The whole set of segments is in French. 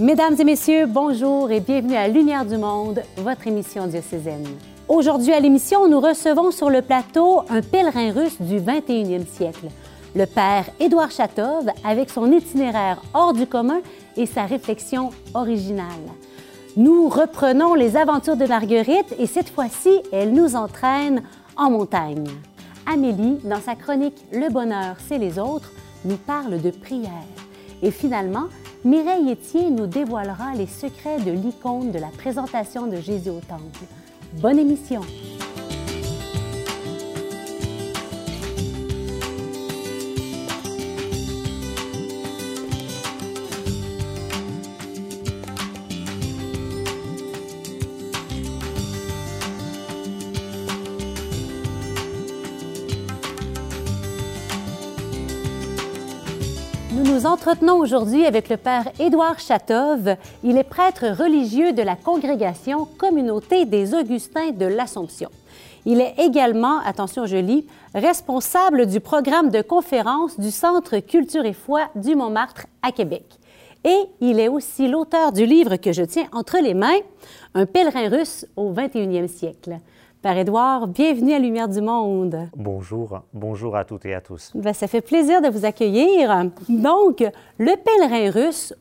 Mesdames et messieurs, bonjour et bienvenue à Lumière du Monde, votre émission diocésaine. Aujourd'hui à l'émission, nous recevons sur le plateau un pèlerin russe du 21e siècle, le père Édouard Chatov, avec son itinéraire hors du commun et sa réflexion originale. Nous reprenons les aventures de Marguerite et cette fois-ci, elle nous entraîne en montagne. Amélie, dans sa chronique Le bonheur, c'est les autres, nous parle de prière. Et finalement, Mireille Etier nous dévoilera les secrets de l'icône de la présentation de Jésus au Temple. Bonne émission! Nous nous entretenons aujourd'hui avec le Père Édouard Chatov. Il est prêtre religieux de la congrégation Communauté des Augustins de l'Assomption. Il est également, attention je lis, responsable du programme de conférences du Centre Culture et Foi du Montmartre à Québec. Et il est aussi l'auteur du livre que je tiens entre les mains, Un pèlerin russe au 21e siècle. Père Édouard, bienvenue à Lumière du Monde. Bonjour, bonjour à toutes et à tous. Ben, ça fait plaisir de vous accueillir. Donc, le pèlerin russe,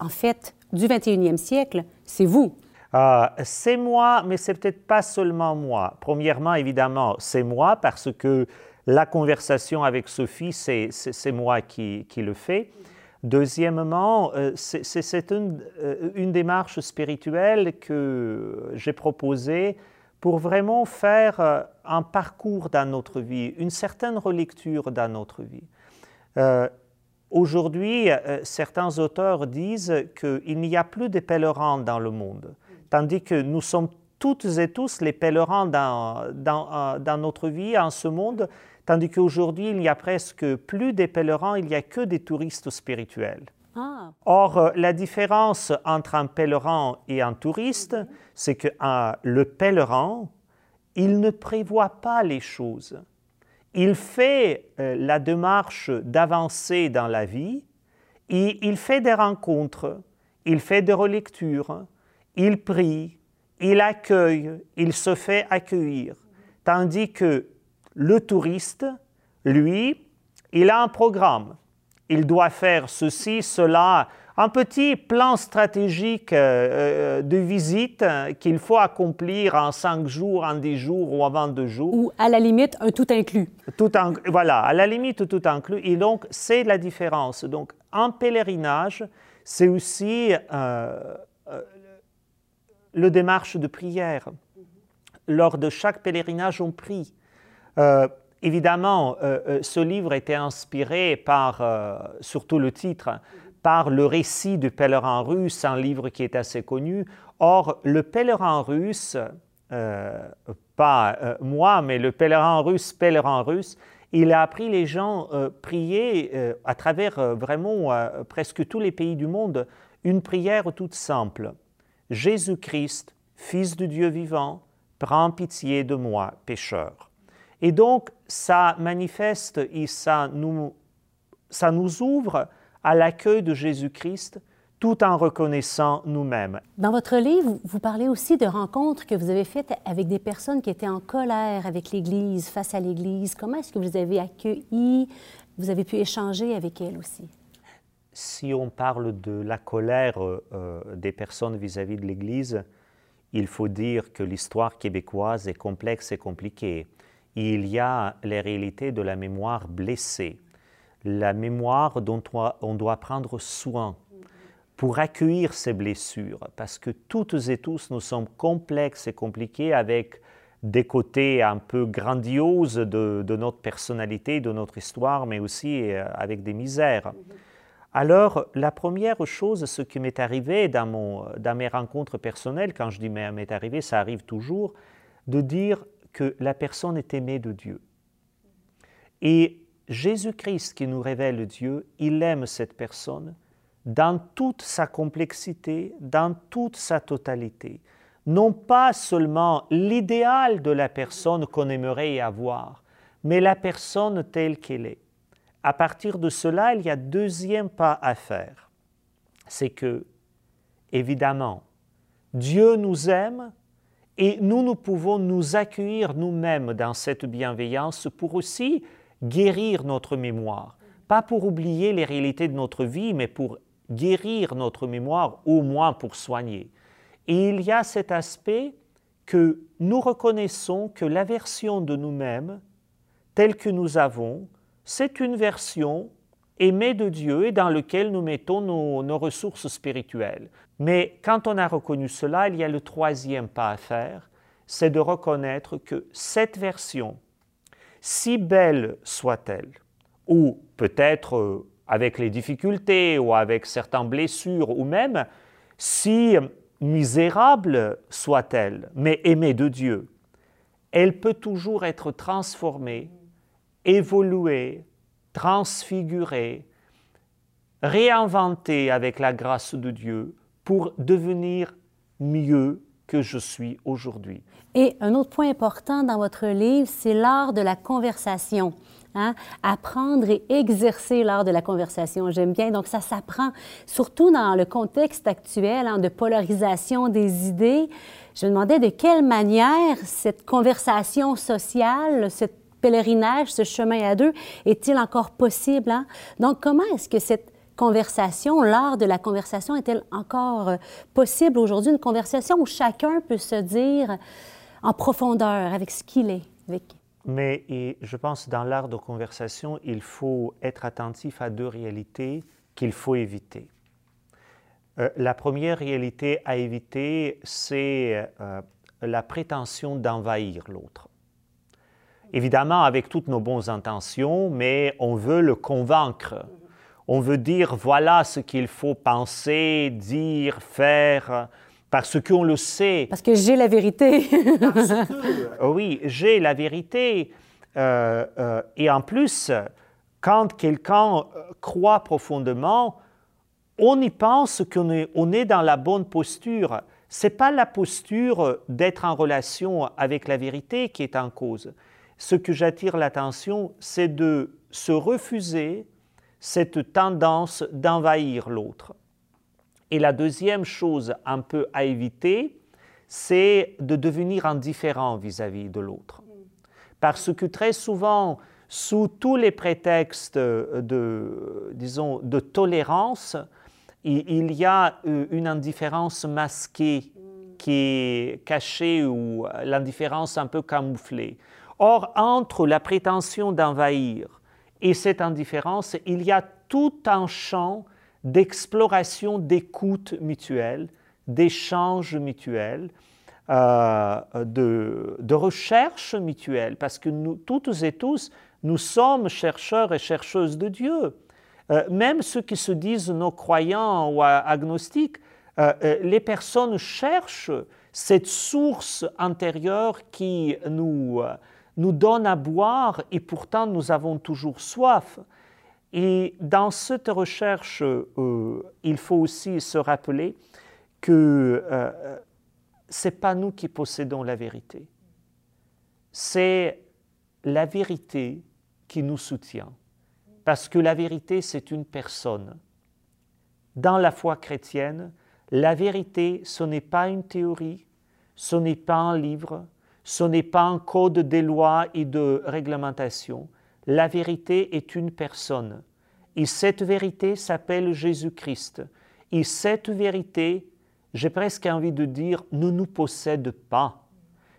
en fait, du 21e siècle, c'est vous. Euh, c'est moi, mais c'est peut-être pas seulement moi. Premièrement, évidemment, c'est moi parce que la conversation avec Sophie, c'est moi qui, qui, le fais. Deuxièmement, euh, c'est une, euh, une, démarche spirituelle que j'ai proposée pour vraiment faire euh, un parcours dans notre vie, une certaine relecture dans notre vie. Euh, Aujourd'hui, euh, certains auteurs disent qu'il n'y a plus de pèlerins dans le monde, tandis que nous sommes toutes et tous les pèlerins dans, dans, dans notre vie, en ce monde, tandis qu'aujourd'hui, il n'y a presque plus de pèlerins, il n'y a que des touristes spirituels. Ah. Or, euh, la différence entre un pèlerin et un touriste, c'est que le pèlerin, il ne prévoit pas les choses. Il fait euh, la démarche d'avancer dans la vie, et il fait des rencontres, il fait des relectures, il prie, il accueille, il se fait accueillir. Tandis que le touriste, lui, il a un programme il doit faire ceci, cela, un petit plan stratégique euh, euh, de visite euh, qu'il faut accomplir en cinq jours, en dix jours ou en 22 jours. Ou à la limite, un tout inclus. Tout voilà, à la limite, tout inclus. Et donc, c'est la différence. Donc, un pèlerinage, c'est aussi le démarche de prière. Lors de chaque pèlerinage, on prie. Évidemment, euh, euh, ce livre était inspiré par, euh, surtout le titre, par le récit du pèlerin russe, un livre qui est assez connu. Or, le pèlerin russe, pas moi, mais le pèlerin russe, pèlerin russe, il a appris les gens à prier à travers vraiment presque tous les pays du monde une prière toute simple. Jésus-Christ, Fils de Dieu vivant, prends pitié de moi, pécheur. Et donc, ça manifeste et ça nous, ça nous ouvre à l'accueil de Jésus-Christ tout en reconnaissant nous-mêmes. Dans votre livre, vous parlez aussi de rencontres que vous avez faites avec des personnes qui étaient en colère avec l'Église, face à l'Église. Comment est-ce que vous avez accueilli, vous avez pu échanger avec elles aussi? Si on parle de la colère euh, des personnes vis-à-vis -vis de l'Église, il faut dire que l'histoire québécoise est complexe et compliquée il y a les réalités de la mémoire blessée, la mémoire dont on doit prendre soin pour accueillir ces blessures, parce que toutes et tous nous sommes complexes et compliqués avec des côtés un peu grandioses de, notre personnalité, de notre histoire, mais aussi euh, avec des misères. Alors, la première chose, ce qui m'est arrivé dans, mon, dans mes rencontres personnelles, quand je dis m'est arrivé, ça arrive toujours, de dire que la personne est aimée de Dieu. Et Jésus-Christ qui nous révèle Dieu, il aime cette personne dans toute sa complexité, dans toute sa totalité. Non pas seulement l'idéal de la personne qu'on aimerait avoir, mais la personne telle qu'elle est. À partir de cela, il y a deuxième pas à faire. C'est que évidemment. Dieu nous aime et nous, nous pouvons nous accueillir nous-mêmes dans cette bienveillance pour aussi guérir notre mémoire. Pas pour oublier les réalités de notre vie, mais pour guérir notre mémoire, au moins pour soigner. Et il y a cet aspect que nous reconnaissons que la version de nous-mêmes, telle que nous avons, c'est une version aimée de Dieu et dans laquelle nous mettons nos, nos, ressources spirituelles. Mais quand on a reconnu cela, il y a le troisième pas à faire, c'est de reconnaître que cette version, si belle soit-elle, ou peut-être euh, avec les difficultés ou avec certaines blessures, ou même si misérable soit-elle, mais aimée de Dieu, elle peut toujours être transformée, évoluée, transfigurée, réinventée avec la grâce de Dieu pour devenir mieux que je suis aujourd'hui. Et un autre point important dans votre livre, c'est l'art de la conversation. Hein? Apprendre et exercer l'art de la conversation. J'aime bien. Donc, ça s'apprend, surtout dans le contexte actuel hein, de polarisation des idées. Je me demandais de quelle manière cette conversation sociale, ce pèlerinage, ce chemin à deux, est-il encore possible? Hein? Donc, comment est-ce que cette conversation, l'art de la conversation est-elle encore euh, possible aujourd'hui? Une conversation où chacun peut se dire en profondeur avec ce qu'il est. Avec... Mais je pense dans l'art de conversation, il faut être attentif à deux réalités qu'il faut éviter. Euh, la première réalité à éviter, c'est euh, la prétention d'envahir l'autre. Évidemment, avec toutes nos bonnes intentions, mais on veut le convaincre. On veut dire voilà ce qu'il faut penser, dire, faire parce qu'on le sait. Parce que j'ai la vérité. parce que, oui, j'ai la vérité. Euh, euh, et en plus, quand quelqu'un euh, croit profondément, on y pense qu'on est, on est dans la bonne posture. Ce n'est pas la posture d'être en relation avec la vérité qui est en cause. Ce que j'attire l'attention, c'est de se refuser cette tendance d'envahir l'autre. Et la deuxième chose un peu à éviter, c'est de devenir indifférent vis-à-vis de l'autre. Parce que très souvent, sous tous les prétextes de, disons, de tolérance, il y a euh, une indifférence masquée qui est cachée ou l'indifférence un peu camouflée. Or, entre la prétention d'envahir et cette indifférence, il y a tout un champ d'exploration, d'écoute mutuelle, d'échange mutuel, euh, de, recherche mutuelle, parce que nous, toutes et tous, nous sommes chercheurs et chercheuses de Dieu. Euh, même ceux qui se disent nos croyants ou agnostiques, euh, les personnes cherchent cette source intérieure qui nous, nous donne à boire et pourtant nous avons toujours soif. Et dans cette recherche, euh, il faut aussi se rappeler que euh, ce n'est pas nous qui possédons la vérité, c'est la vérité qui nous soutient. Parce que la vérité, c'est une personne. Dans la foi chrétienne, la vérité, ce n'est pas une théorie, ce n'est pas un livre, ce n'est pas un code des lois et de réglementation, la vérité est une personne. Et cette vérité s'appelle Jésus-Christ. Et cette vérité, j'ai presque envie de dire, ne nous possède pas.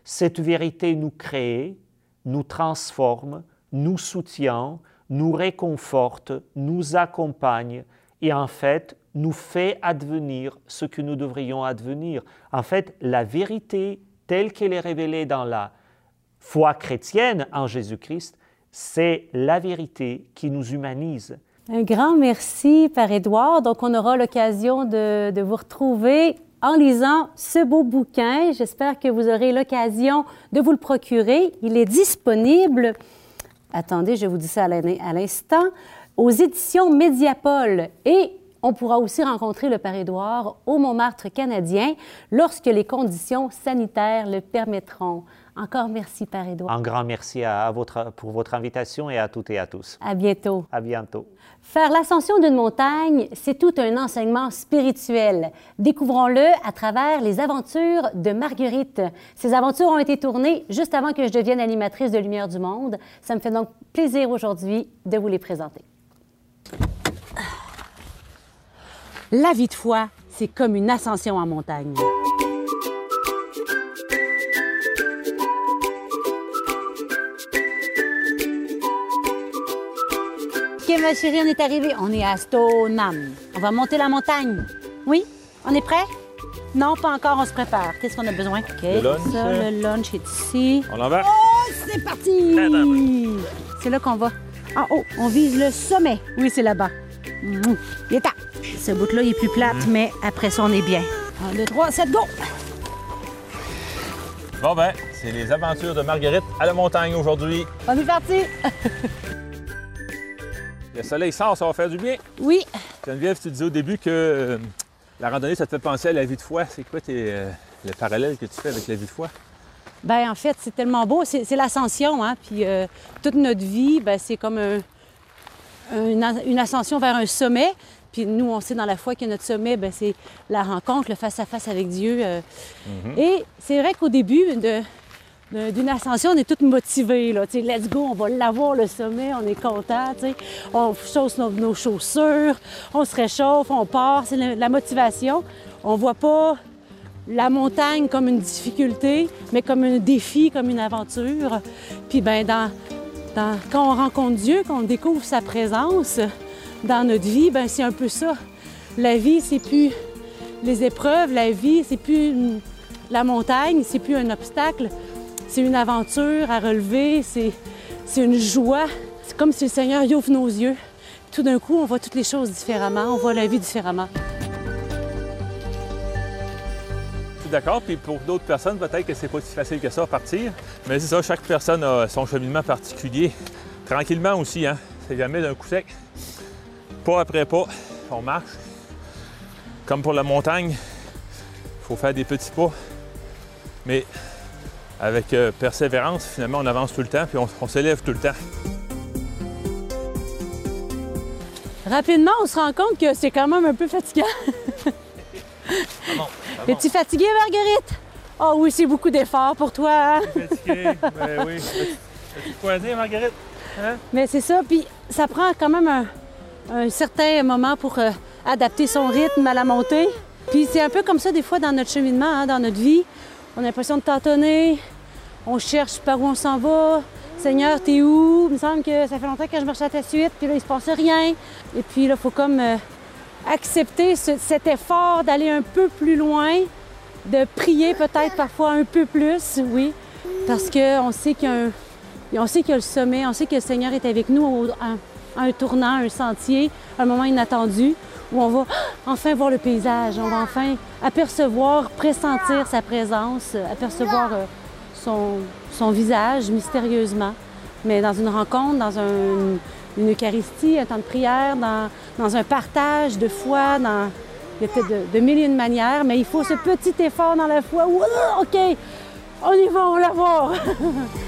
Cette vérité nous crée, nous transforme, nous soutient, nous réconforte, nous accompagne et en fait nous fait advenir ce que nous devrions advenir. En fait, la vérité telle qu'elle est révélée dans la foi chrétienne en Jésus-Christ, c'est la vérité qui nous humanise. Un grand merci, Père Édouard. Donc, on aura l'occasion de, vous retrouver en lisant ce beau bouquin. J'espère que vous aurez l'occasion de vous le procurer. Il est disponible, attendez, je vous dis ça à l'instant, aux éditions Mediapol. Et On pourra aussi rencontrer le Père Édouard au Montmartre canadien lorsque les conditions sanitaires le permettront. Encore merci, Père Édouard. Un grand merci à, votre, pour votre invitation et à toutes et à tous. À bientôt. À bientôt. Faire l'ascension d'une montagne, c'est tout un enseignement spirituel. Découvrons-le à travers les aventures de Marguerite. Ces aventures ont été tournées juste avant que je devienne animatrice de Lumière du Monde. Ça me fait donc plaisir aujourd'hui de vous les présenter. La vie de foi, c'est comme une ascension en montagne. OK, ma chérie, on est arrivé. On est à Stoneham. On va monter la montagne. Oui? On est prêt? Non, pas encore, on se prépare. Qu'est-ce qu'on a besoin? OK, le lunch, ça, le lunch est ici. On en va? Oh, c'est parti! C'est là qu'on va. En haut, on vise le sommet. Oui, c'est là-bas. Il est temps. Ce bout-là, il est plus plate, mais après ça, on est bien. 1, 2, 3, 7, go! Bon ben, c'est les aventures de Marguerite à la montagne aujourd'hui. On est parti! Le soleil sort, ça va faire du bien. Oui. Geneviève, tu disais au début que euh, la randonnée, ça te fait penser à la vie de foi. C'est quoi tes, euh, le parallèle que tu fais avec la vie de foi? Bien, en fait, c'est tellement beau. C'est c'est l'ascension, hein? Puis euh, toute notre vie, ben, c'est comme un- une, a- une ascension vers un sommet. Puis nous, on sait dans la foi que notre sommet, ben, c'est la rencontre, le face-à-face avec Dieu. euh. Et c'est vrai qu'au début d'une ascension, on est tous motivés. Là, Tu sais, let's go, on va l'avoir, le sommet, on est content. tu sais. On chausse nos, nos chaussures, on se réchauffe, on part. C'est la, la motivation. On voit pas la montagne comme une difficulté, mais comme un défi, comme une aventure. Puis ben dans, dans- quand on rencontre Dieu, quand on découvre sa présence dans notre vie, ben c'est un peu ça. La vie, c'est plus les épreuves, la vie, c'est plus la montagne, c'est plus un obstacle, c'est une aventure à relever, c'est une joie. C'est comme si le Seigneur y ouvre nos yeux. Tout d'un coup, on voit toutes les choses différemment, on voit la vie différemment. D'accord, puis pour d'autres personnes, peut-être que c'est pas si facile que ça à partir. Mais c'est ça, chaque personne a son cheminement particulier. Tranquillement aussi, hein. C'est jamais d'un coup sec. Pas après pas, on marche. Comme pour la montagne, il faut faire des petits pas. Mais avec euh, persévérance, finalement, on avance tout le temps, puis on, on s'élève tout le temps. Rapidement, on se rend compte que c'est quand même un peu fatigant. Es-tu fatiguée, Marguerite? Ah oui, c'est beaucoup d'efforts pour toi. hein? Fatigué, ben oui. As-tu quoi à dire, Marguerite? Mais c'est ça, puis ça prend quand même un, un certain moment pour euh, adapter son rythme à la montée. Puis c'est un peu comme ça des fois dans notre cheminement, hein, dans notre vie. On a l'impression de tâtonner, on cherche par où on s'en va. Seigneur, t'es où? Il me semble que ça fait longtemps que je marche à ta suite, puis là, il se passe rien. Et puis là, il faut comme euh, accepter ce- cet effort d'aller un peu plus loin, de prier peut-être parfois un peu plus, oui, parce qu'on sait qu'il y qu'il y a le sommet, on sait que le Seigneur est avec nous au- un tournant, un sentier, un moment inattendu où on va enfin voir le paysage, on va enfin apercevoir, pressentir sa présence, apercevoir euh, son, visage mystérieusement. Mais dans une rencontre, dans un- une Eucharistie, un temps de prière, dans, un partage de foi, dans, il y a de, manières, mais il faut ce petit effort dans la foi. où, ah, OK, on y va, on la voir.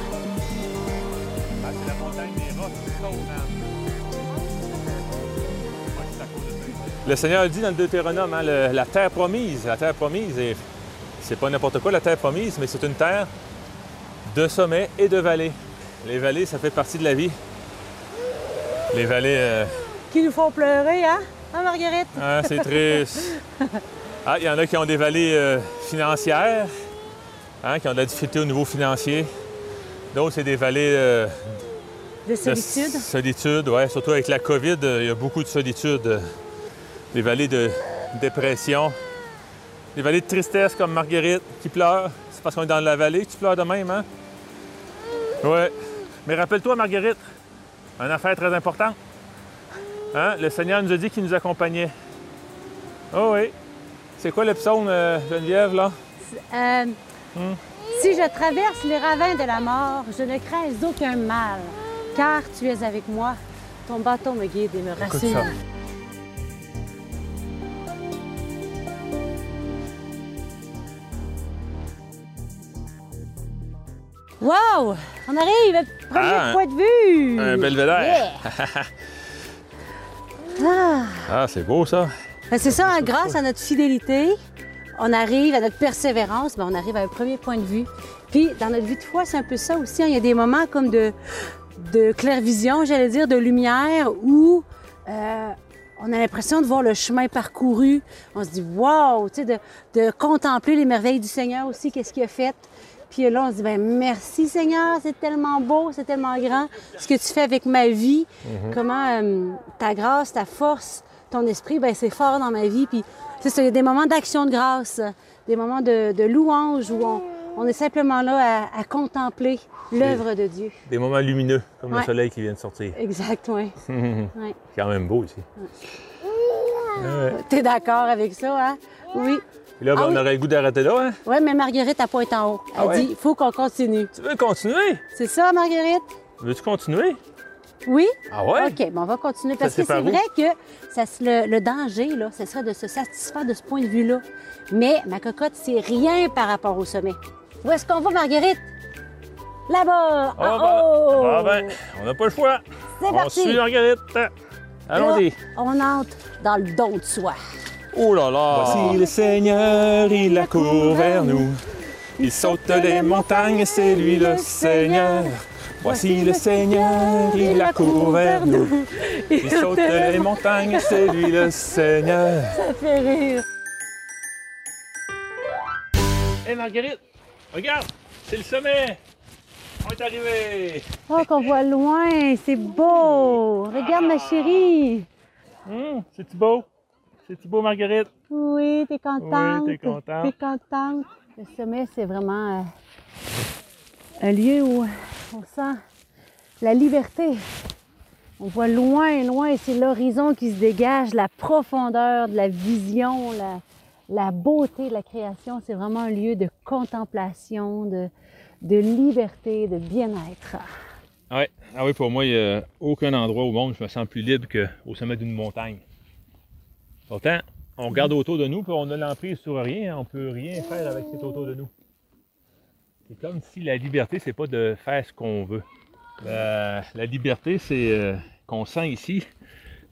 Le Seigneur dit dans le Deutéronome, hein, le- la terre promise, la terre promise, et c'est pas n'importe quoi la terre promise, mais c'est une terre de sommets et de vallées. Les vallées, ça fait partie de la vie. Les vallées, euh, Qui nous font pleurer, hein? Hein, Marguerite? hein, c'est triste. Ah, il y en a qui ont des vallées euh, financières, hein, qui ont de la difficulté au niveau financier. D'autres, c'est des vallées euh, De de solitude. solitude, oui. Surtout avec la COVID, il y a beaucoup de solitude. Des vallées de dépression. Des vallées de tristesse comme Marguerite qui pleure. C'est parce qu'on est dans la vallée que tu pleures de même, hein? Ouais. Mais rappelle-toi, Marguerite, une affaire très importante. Hein? Le Seigneur nous a dit qu'il nous accompagnait. Oh oui. C'est quoi le psaume, euh, Geneviève, là? Euh, Hmm. Si je traverse les ravins de la mort, je ne crains aucun mal, car tu es avec moi. Ton bâton me guide et me rassure. Wow! On arrive! Premier Ah, point de vue! Un belvédère. Yeah! Ah! Ah, c'est beau ça. Ben, c'est ça, hein, grâce à notre fidélité, on arrive à notre persévérance, ben, on arrive à un premier point de vue. Puis, dans notre vie de foi, c'est un peu ça aussi. hein, Il y a des moments comme de, de clair-vision, j'allais dire, de lumière, où euh, on a l'impression de voir le chemin parcouru. On se dit, wow! Tu sais, de, de contempler les merveilles du Seigneur aussi, qu'est-ce qu'il a fait. Puis là, on se dit, ben merci Seigneur, c'est tellement beau, c'est tellement grand, ce que tu fais avec ma vie, comment euh, ta grâce, ta force, ton esprit, ben c'est fort dans ma vie. Puis, c'est ça, il y a des moments d'action de grâce, des moments de, de louange où on, on est simplement là à, à contempler l'œuvre de Dieu. Des moments lumineux, comme Ouais. le soleil qui vient de sortir. Exact, oui. Ouais. C'est quand même beau ici. Ouais. T'es d'accord avec ça, hein? Oui. Puis là, ben, Ah on oui. aurait le goût d'arrêter là, hein? Oui, mais Marguerite, elle pointe en haut. Elle Ah ouais? dit, il faut qu'on continue. Tu veux continuer? C'est ça, Marguerite? Veux-tu continuer? Oui? Ah ouais? OK, bon, on va continuer parce Ça, que c'est vrai que ça, le, le danger, là, ce serait de se satisfaire de ce point de vue-là. Mais ma cocotte, c'est rien par rapport au sommet. Où est-ce qu'on va, Marguerite? Là-bas! Ah, en ben, haut! ah ben, on n'a pas le choix. C'est on parti! suit Marguerite. Allons-y. On entre dans le don de soi. Oh là là! Voici le Seigneur, il accourt vers nous. Il saute les montagnes, c'est lui le Seigneur. Voici le Seigneur, il accourt vers nous. Il saute les montagnes, c'est lui le Seigneur. Ça fait rire. Hé Marguerite, regarde, c'est le sommet. On est arrivé. Oh, qu'on voit loin, c'est beau! Regarde, ma chérie! Hum, C'est-tu beau? C'est-tu beau, Marguerite? Oui, t'es contente? Oui, t'es contente. T'es contente? Le sommet, c'est vraiment euh, un lieu où on sent la liberté. On voit loin, loin, c'est l'horizon qui se dégage, la profondeur de la vision, la, la beauté de la création. C'est vraiment un lieu de contemplation, de, de liberté, de bien-être. Ah ouais. Ah oui, pour moi, il n'y a aucun endroit au monde où je me sens plus libre qu'au sommet d'une montagne. Pourtant, on regarde autour de nous, puis on a l'emprise sur rien, on peut rien faire avec ce qui est autour de nous. C'est comme si la liberté, c'est pas de faire ce qu'on veut. La, la liberté, c'est euh, qu'on sent ici,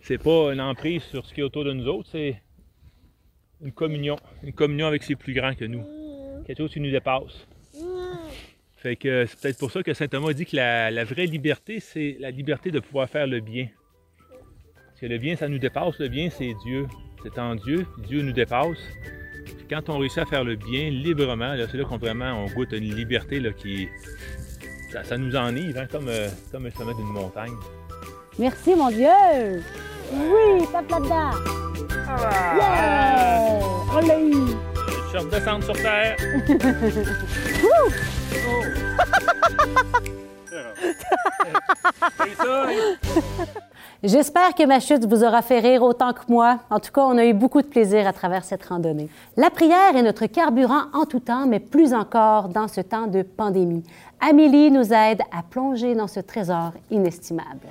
c'est pas une emprise sur ce qui est autour de nous autres, c'est une communion. Une communion avec ces plus grands que nous. Quelque chose qui nous dépasse. Fait que c'est peut-être pour ça que saint Thomas dit que la vraie liberté, c'est la liberté de pouvoir faire le bien. Que le bien, ça nous dépasse. Le bien, c'est Dieu. C'est en Dieu, puis Dieu nous dépasse. Puis quand on réussit à faire le bien librement, là, c'est là qu'on vraiment on goûte une liberté là, qui. Ça, ça nous enivre, hein, comme, euh, comme le sommet d'une montagne. Merci, mon Dieu! Oui, tape là-dedans! Yeah! On l'a eu! Je suis redescendre sur terre. C'est ça, hein? J'espère que ma chute vous aura fait rire autant que moi. En tout cas, on a eu beaucoup de plaisir à travers cette randonnée. La prière est notre carburant en tout temps, mais plus encore dans ce temps de pandémie. Amélie nous aide à plonger dans ce trésor inestimable.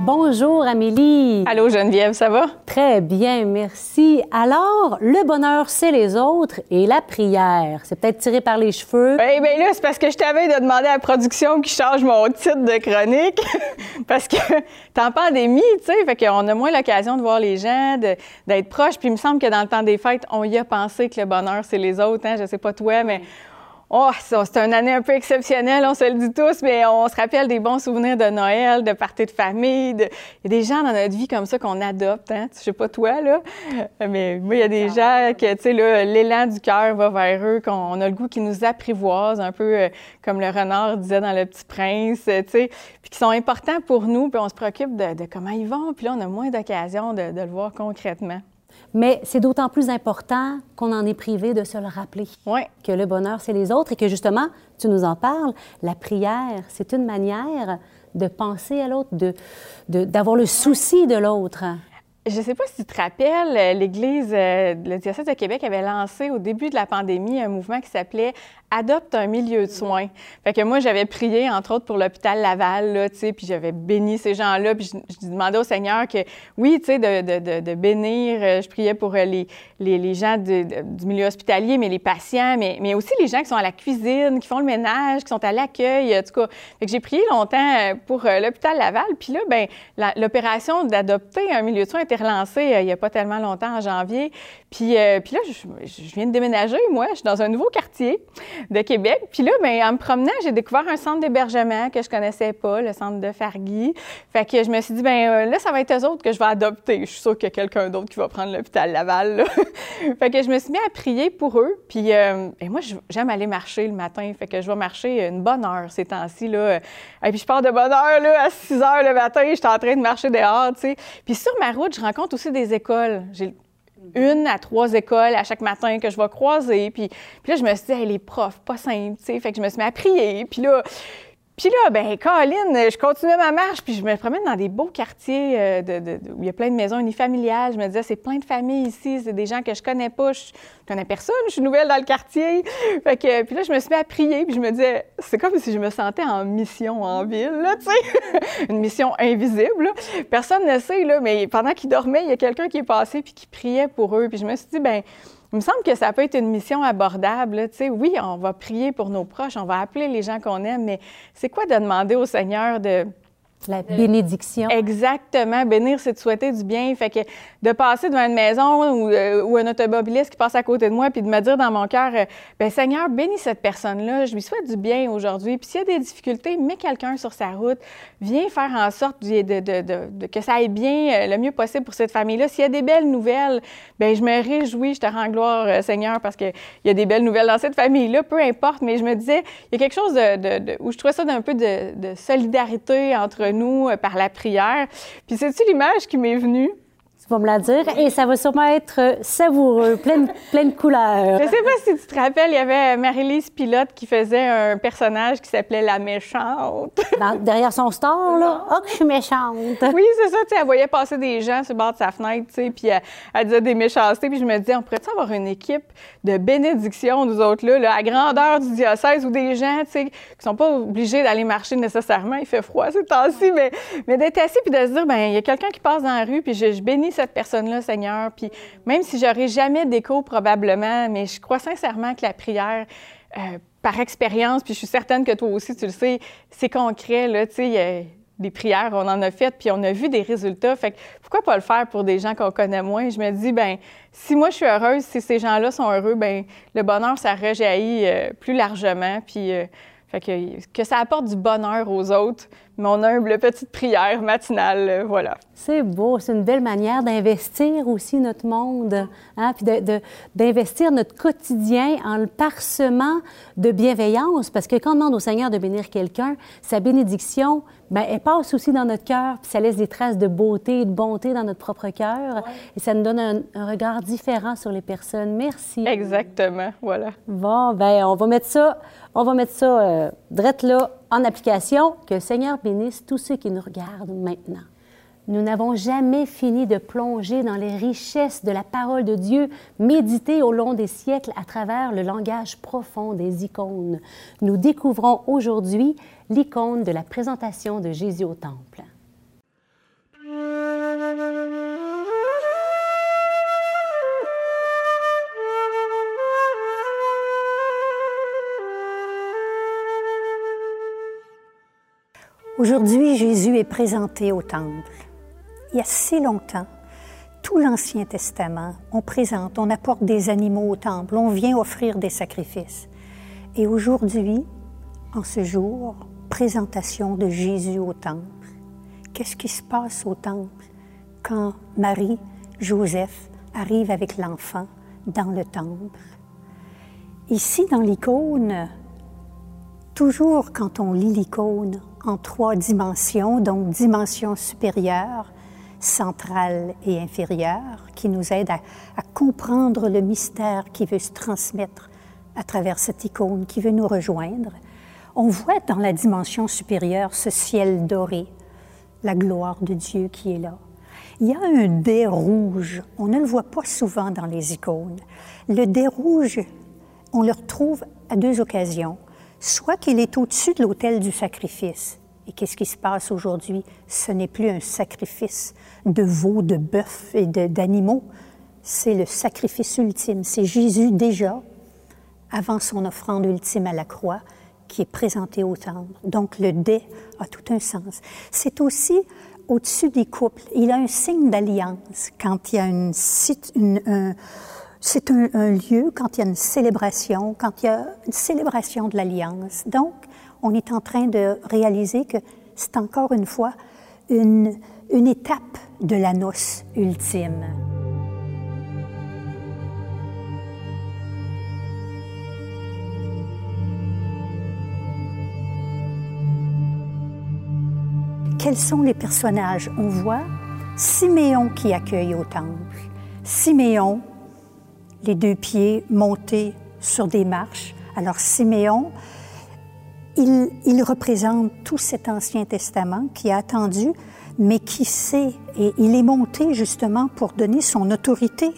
Bonjour Amélie. Allô Geneviève, ça va? Très bien, merci. Alors, le bonheur, c'est les autres et la prière. C'est peut-être tiré par les cheveux. Eh bien là, c'est parce que je t'avais de demander à la production qui change mon titre de chronique. parce que en pandémie, tu sais, fait qu'on a moins l'occasion de voir les gens, d'être proches. Puis il me semble que dans le temps des fêtes, on y a pensé que le bonheur, c'est les autres. Hein? Je sais pas toi, mais Oh, c'est une année un peu exceptionnelle, on se le dit tous, mais on se rappelle des bons souvenirs de Noël, de parties de famille. Il y a des gens dans notre vie comme ça qu'on adopte, hein? Je sais pas toi, là, mais moi, il y a des gens que, tu sais, l'élan du cœur va vers eux, qu'on a le goût qui nous apprivoisent, un peu euh, comme le renard disait dans Le Petit Prince, tu sais, puis qui sont importants pour nous, puis on se préoccupe de, comment ils vont, puis là, on a moins d'occasion de le voir concrètement. Mais c'est d'autant plus important qu'on en est privé de se le rappeler. Oui. Que le bonheur, c'est les autres et que justement, tu nous en parles, la prière, c'est une manière de penser à l'autre, de, de- d'avoir le souci de l'autre. je ne sais pas si tu te rappelles, euh, l'Église, euh, le diocèse de Québec avait lancé au début de la pandémie un mouvement qui s'appelait Adopte un milieu de soins. Fait que moi, j'avais prié, entre autres, pour l'hôpital Laval, là, tu sais, puis j'avais béni ces gens-là, puis je, demandais au Seigneur que, oui, tu sais, de, de, de, bénir, euh, je priais pour les, les, les gens du milieu hospitalier, mais les patients, mais, mais aussi les gens qui sont à la cuisine, qui font le ménage, qui sont à l'accueil, en tout cas. Que j'ai prié longtemps pour l'hôpital Laval, puis là, ben l'opération d'adopter un milieu de soins été relancé euh, il n'y a pas tellement longtemps, en janvier. Puis, euh, puis là, je, viens de déménager, moi. Je suis dans un nouveau quartier de Québec. Puis là, bien, en me promenant, j'ai découvert un centre d'hébergement que je connaissais pas, le centre de Fargui. Fait que je me suis dit, bien, euh, là, ça va être eux autres que je vais adopter. Je suis sûre qu'il y a quelqu'un d'autre qui va prendre l'hôpital Laval. fait que je me suis mis à prier pour eux. Puis et moi, j'aime aller marcher le matin. Fait que je vais marcher une bonne heure ces temps-ci. Et puis je pars de bonne heure là, à 6 heures le matin. Je suis en train de marcher dehors, tu sais. Puis sur ma route, je rencontre aussi des écoles. J'ai une à trois écoles à chaque matin que je vais croiser. Puis, là, je me suis dit, les profs, pas simple, tu sais. Fait que je me suis mis à prier. Puis là, puis là, ben Colin, je continuais ma marche, puis je me promène dans des beaux quartiers euh, où il y a plein de maisons unifamiliales. Je me disais, c'est plein de familles ici, c'est des gens que je connais pas, je, connais personne, je suis nouvelle dans le quartier. Fait que, puis là, je me suis mis à prier, puis je me disais, c'est comme si je me sentais en mission en ville, là, tu sais, une mission invisible. Personne ne sait, là, mais pendant qu'ils dormaient, il y a quelqu'un qui est passé puis qui priait pour eux. Puis je me suis dit, ben il me semble que ça peut être une mission abordable. Tu sais, oui, on va prier pour nos proches, on va appeler les gens qu'on aime, mais c'est quoi de demander au Seigneur de la bénédiction. Exactement. Bénir, c'est de souhaiter du bien. Fait que de passer devant une maison ou, euh, un automobiliste qui passe à côté de moi, puis de me dire dans mon cœur, euh, ben Seigneur, bénis cette personne-là. Je lui souhaite du bien aujourd'hui. Puis s'il y a des difficultés, mets quelqu'un sur sa route. Viens faire en sorte de, que ça aille bien euh, le mieux possible pour cette famille-là. S'il y a des belles nouvelles, ben je me réjouis, je te rends gloire, Seigneur, parce qu'il y a des belles nouvelles dans cette famille-là. Peu importe. Mais je me disais, il y a quelque chose de, où je trouvais ça d'un peu de solidarité entre nous euh, par la prière. Puis c'est-tu l'image qui m'est venue? Va me la dire et ça va sûrement être savoureux, plein, plein de couleurs. Je sais pas si tu te rappelles, il y avait Marie-Lise Pilote qui faisait un personnage qui s'appelait La Méchante. derrière son store, là. Oh, que je suis méchante. Oui, c'est ça. Tu elle voyait passer des gens sur le bord de sa fenêtre, tu sais, puis elle, disait des méchancetés. Puis je me disais, on pourrait avoir une équipe de bénédiction, nous autres, là, là, à grandeur du diocèse ou des gens, tu sais, qui sont pas obligés d'aller marcher nécessairement. Il fait froid ces temps-ci, mais, mais d'être assis puis de se dire, ben il y a quelqu'un qui passe dans la rue, puis je, je bénis cette personne-là, Seigneur. Puis même si j'aurais jamais d'écho probablement, mais je crois sincèrement que la prière, euh, par expérience, puis je suis certaine que toi aussi tu le sais, c'est concret là. Tu sais, des prières, on en a fait, puis on a vu des résultats. Fait que pourquoi pas le faire pour des gens qu'on connaît moins? Je me dis ben si moi je suis heureuse, si ces gens-là sont heureux, ben le bonheur ça rejaillit euh, plus largement. Puis euh, fait que, que ça apporte du bonheur aux autres, mon humble petite prière matinale, euh, voilà. C'est beau, c'est une belle manière d'investir aussi notre monde, hein, puis d'investir notre quotidien en le parsemant de bienveillance, parce que quand on demande au Seigneur de bénir quelqu'un, sa bénédiction, bien, elle passe aussi dans notre cœur, puis ça laisse des traces de beauté et de bonté dans notre propre cœur, et ça nous donne un, un, regard différent sur les personnes. Merci. Exactement, voilà. Bon, ben on va mettre ça on va mettre ça euh, là en application. Que le Seigneur bénisse tous ceux qui nous regardent maintenant. Nous n'avons jamais fini de plonger dans les richesses de la parole de Dieu, méditée au long des siècles à travers le langage profond des icônes. Nous découvrons aujourd'hui l'icône de la présentation de Jésus au Temple. Aujourd'hui, Jésus est présenté au temple. Il y a si longtemps, tout l'Ancien Testament, on présente, on apporte des animaux au temple, on vient offrir des sacrifices. Et aujourd'hui, en ce jour, présentation de Jésus au temple. Qu'est-ce qui se passe au temple quand Marie, Joseph arrivent avec l'enfant dans le temple? Ici, dans l'icône, toujours quand on lit l'icône, en trois dimensions, donc dimension supérieure, centrale et inférieure, qui nous aide à, comprendre le mystère qui veut se transmettre à travers cette icône, qui veut nous rejoindre. On voit dans la dimension supérieure ce ciel doré, la gloire de Dieu qui est là. Il y a un dais rouge. On ne le voit pas souvent dans les icônes. Le dais rouge, on le retrouve à deux occasions. Soit qu'il est au-dessus de l'autel du sacrifice. Et qu'est-ce qui se passe aujourd'hui? Ce n'est plus un sacrifice de veaux, de bœufs et d'animaux. C'est le sacrifice ultime. C'est Jésus déjà, avant son offrande ultime à la croix, qui est présenté au temple. Donc le dé a tout un sens. C'est aussi au-dessus des couples. Il a un signe d'alliance quand il y a une, une un, c'est un, lieu quand il y a une célébration, quand il y a une célébration de l'alliance. Donc, on est en train de réaliser que c'est encore une fois une, une étape de la noce ultime. Quels sont les personnages? On voit Siméon qui accueille au temple. Siméon, les deux pieds montés sur des marches. Alors Siméon, il, il, représente tout cet Ancien Testament qui a attendu, mais qui sait, et il est monté justement pour donner son autorité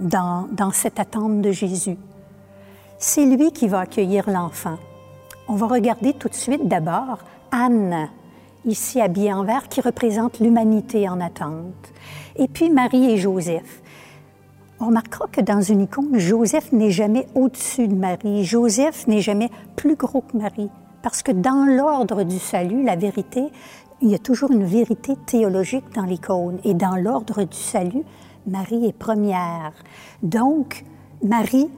dans, dans cette attente de Jésus. C'est lui qui va accueillir l'enfant. On va regarder tout de suite d'abord Anne, ici habillée en vert, qui représente l'humanité en attente. Et puis Marie et Joseph. On remarquera que dans une icône, Joseph n'est jamais au-dessus de Marie. Joseph n'est jamais plus gros que Marie. Parce que dans l'ordre du salut, la vérité, il y a toujours une vérité théologique dans l'icône. Et dans l'ordre du salut, Marie est première. Donc, Marie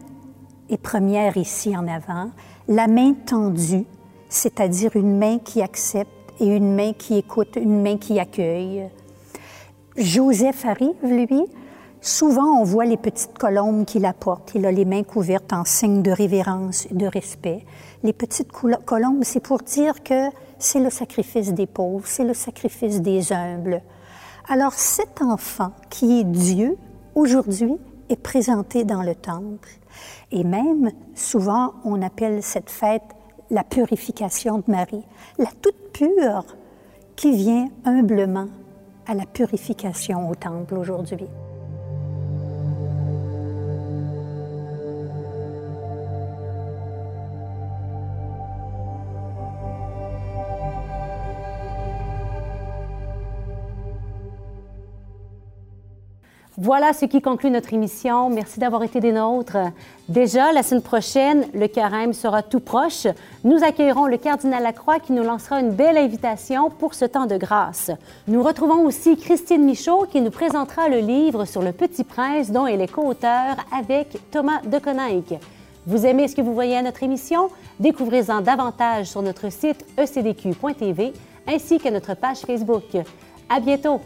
est première ici en avant, la main tendue, c'est-à-dire une main qui accepte et une main qui écoute, une main qui accueille. Joseph arrive, lui, Souvent, on voit les petites colombes qu'il apporte. Il a les mains couvertes en signe de révérence et de respect. Les petites colombes, c'est pour dire que c'est le sacrifice des pauvres, c'est le sacrifice des humbles. Alors cet enfant qui est Dieu, aujourd'hui, est présenté dans le temple. Et même, souvent, on appelle cette fête la purification de Marie, la toute pure qui vient humblement à la purification au temple aujourd'hui. Voilà ce qui conclut notre émission. Merci d'avoir été des nôtres. Déjà, la semaine prochaine, le carême sera tout proche. Nous accueillerons le cardinal Lacroix qui nous lancera une belle invitation pour ce temps de grâce. Nous retrouvons aussi Christine Michaud qui nous présentera le livre sur le Petit Prince dont elle est co-auteur avec Thomas de Coninck. Vous aimez ce que vous voyez à notre émission? Découvrez-en davantage sur notre site ecdq.tv ainsi que notre page Facebook. À bientôt!